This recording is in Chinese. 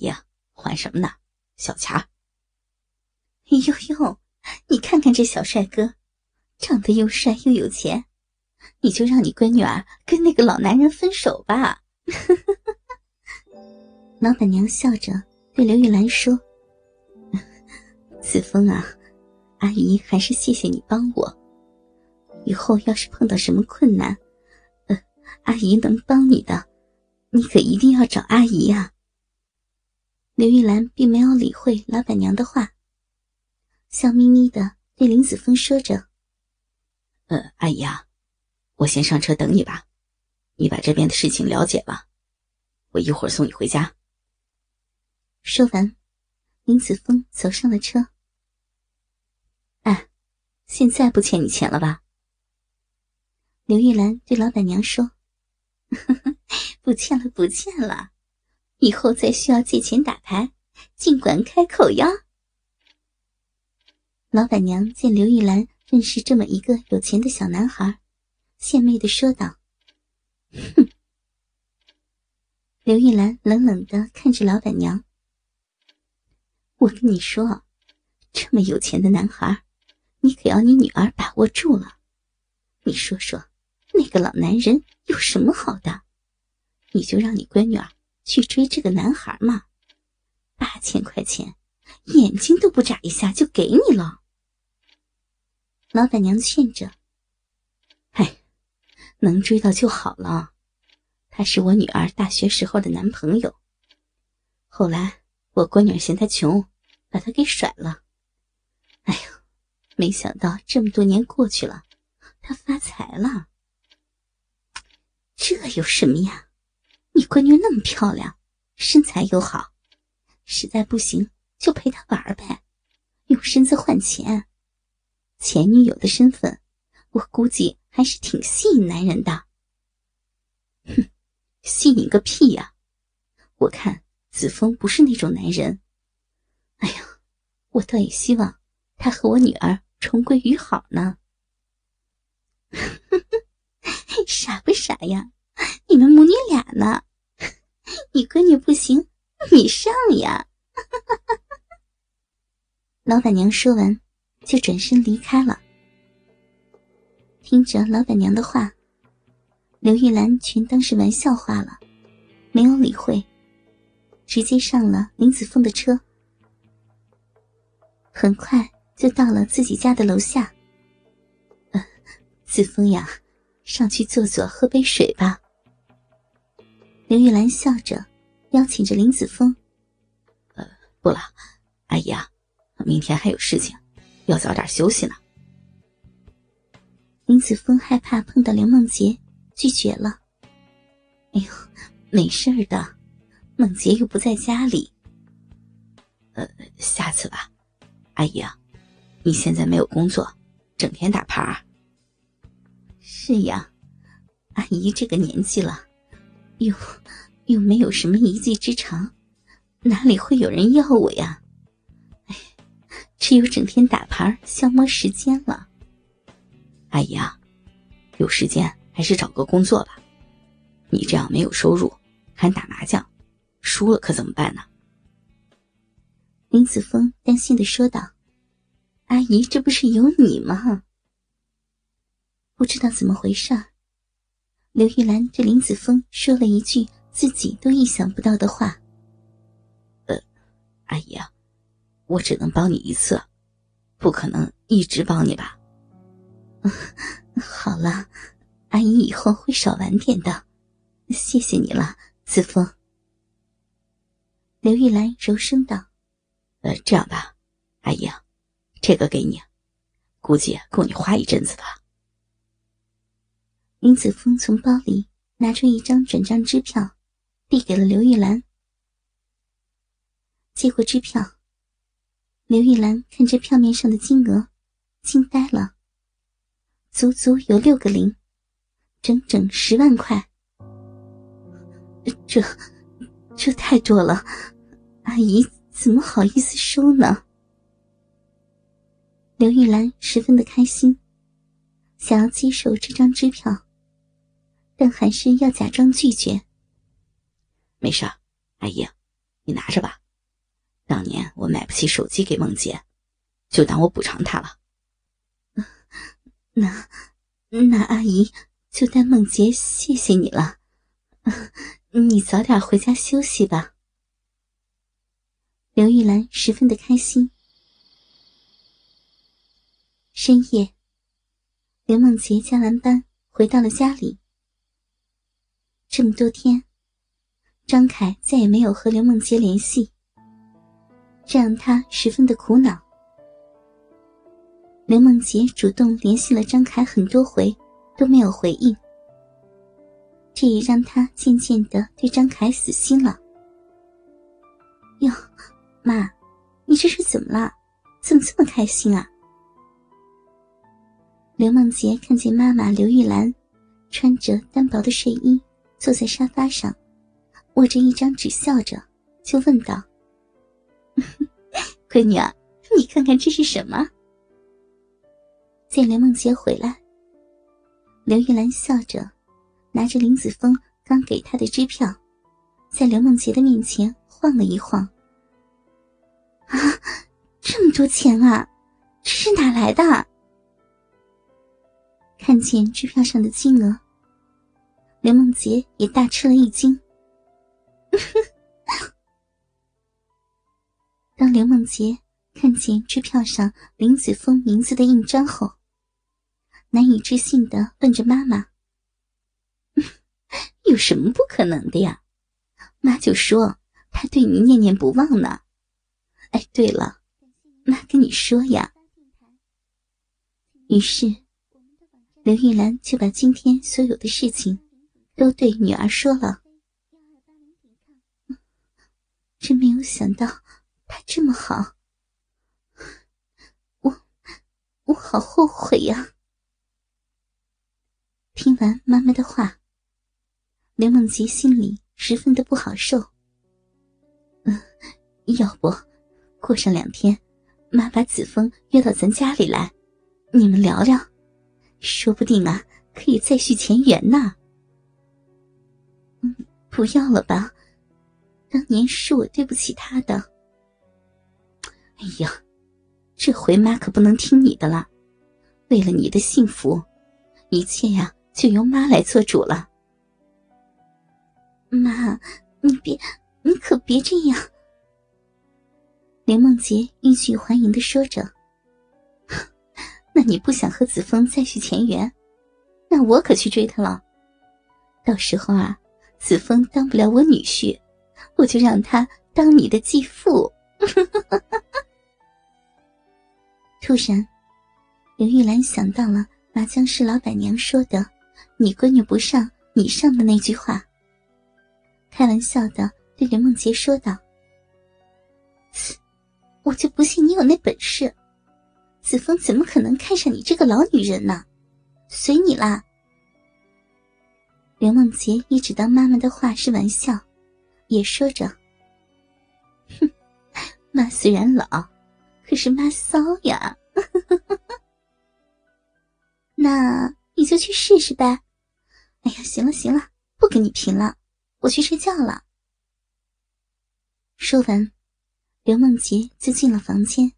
呀，还什么呢？小钱。哎呦呦，你看看这小帅哥，长得又帅又有钱，你就让你闺女儿跟那个老男人分手吧。老板娘笑着对刘玉兰说：“ 子枫啊，阿姨还是谢谢你帮我。以后要是碰到什么困难，呃，阿姨能帮你的，你可一定要找阿姨呀。”刘玉兰并没有理会老板娘的话。笑眯眯的对林子峰说着：“呃，阿姨啊，我先上车等你吧。你把这边的事情了解了，我一会儿送你回家。”说完，林子峰走上了车。哎，现在不欠你钱了吧？刘玉兰对老板娘说：“呵呵 不欠了，不欠了。以后再需要借钱打牌，尽管开口呀。”老板娘见刘玉兰认识这么一个有钱的小男孩，献媚的说道：“哼。”刘玉兰冷冷的看着老板娘：“我跟你说，这么有钱的男孩，你可要你女儿把握住了。你说说，那个老男人有什么好的？你就让你闺女儿去追这个男孩嘛，八千块钱，眼睛都不眨一下就给你了。”老板娘劝着：“哎，能追到就好了。他是我女儿大学时候的男朋友。后来我闺女嫌他穷，把他给甩了。哎呀，没想到这么多年过去了，他发财了。这有什么呀？你闺女那么漂亮，身材又好，实在不行就陪她玩呗，用身子换钱。”前女友的身份，我估计还是挺吸引男人的。哼，吸引个屁呀！我看子枫不是那种男人。哎呀，我倒也希望他和我女儿重归于好呢。傻不傻呀？你们母女俩呢？你闺女不行，你上呀！老板娘说完。就转身离开了。听着老板娘的话，刘玉兰全当是玩笑话了，没有理会，直接上了林子峰的车。很快就到了自己家的楼下。子枫呀，上去坐坐，喝杯水吧。刘玉兰笑着邀请着林子峰。呃，不了，阿姨啊，明天还有事情。要早点休息呢。林子峰害怕碰到梁梦洁，拒绝了。哎呦，没事的，梦洁又不在家里。呃，下次吧，阿姨啊，你现在没有工作，整天打牌。是呀，阿姨这个年纪了，又又没有什么一技之长，哪里会有人要我呀？哎只有整天打牌消磨时间了。阿姨啊，有时间还是找个工作吧。你这样没有收入，还打麻将，输了可怎么办呢？林子峰担心的说道：“阿姨，这不是有你吗？”不知道怎么回事，刘玉兰对林子峰说了一句自己都意想不到的话：“呃，阿姨啊。”我只能帮你一次，不可能一直帮你吧。好了，阿姨以后会少玩点的，谢谢你了，子枫。刘玉兰柔声道：“呃，这样吧，阿姨，这个给你，估计够你花一阵子的。”林子峰从包里拿出一张转账支票，递给了刘玉兰。接过支票。刘玉兰看着票面上的金额，惊呆了。足足有六个零，整整十万块。这，这太多了，阿姨怎么好意思收呢？刘玉兰十分的开心，想要接受这张支票，但还是要假装拒绝。没事，阿姨，你拿着吧。当年我买不起手机给梦洁，就当我补偿她了。那那阿姨就当梦洁谢谢你了。你早点回家休息吧。刘玉兰十分的开心。深夜，刘梦洁加完班回到了家里。这么多天，张凯再也没有和刘梦洁联系，这让他十分的苦恼。刘梦洁主动联系了张凯很多回，都没有回应，这也让他渐渐的对张凯死心了。哟，妈，你这是怎么了？怎么这么开心啊？刘梦洁看见妈妈刘玉兰穿着单薄的睡衣坐在沙发上，握着一张纸笑着，就问道：“ 闺女啊，你看看这是什么？”见刘梦洁回来，刘玉兰笑着拿着林子峰刚给她的支票，在刘梦洁的面前晃了一晃。“啊，这么多钱啊，这是哪来的？”看见支票上的金额，刘梦洁也大吃了一惊。当刘梦洁看见支票上林子峰名字的印章后，难以置信的问着妈妈：“有什么不可能的呀？妈就说他对你念念不忘呢。哎，对了，妈跟你说呀。”于是。刘玉兰就把今天所有的事情都对女儿说了。真没有想到他这么好，我我好后悔呀！听完妈妈的话，刘梦洁心里十分的不好受。嗯，要不过上两天，妈把子枫约到咱家里来，你们聊聊。说不定啊，可以再续前缘呢。嗯，不要了吧，当年是我对不起他的。哎呀，这回妈可不能听你的了。为了你的幸福，一切呀就由妈来做主了。妈，你别，你可别这样。连梦洁欲拒还迎的说着。那你不想和子枫再续前缘，那我可去追他了。到时候啊，子枫当不了我女婿，我就让他当你的继父。突然，刘玉兰想到了麻将室老板娘说的“你闺女不上，你上”的那句话，开玩笑的对刘梦洁说道：“我就不信你有那本事。”子枫怎么可能看上你这个老女人呢？随你啦。刘梦洁一直当妈妈的话是玩笑，也说着：“哼，妈虽然老，可是妈骚呀。”那你就去试试呗。哎呀，行了行了，不跟你贫了，我去睡觉了。说完，刘梦洁就进了房间。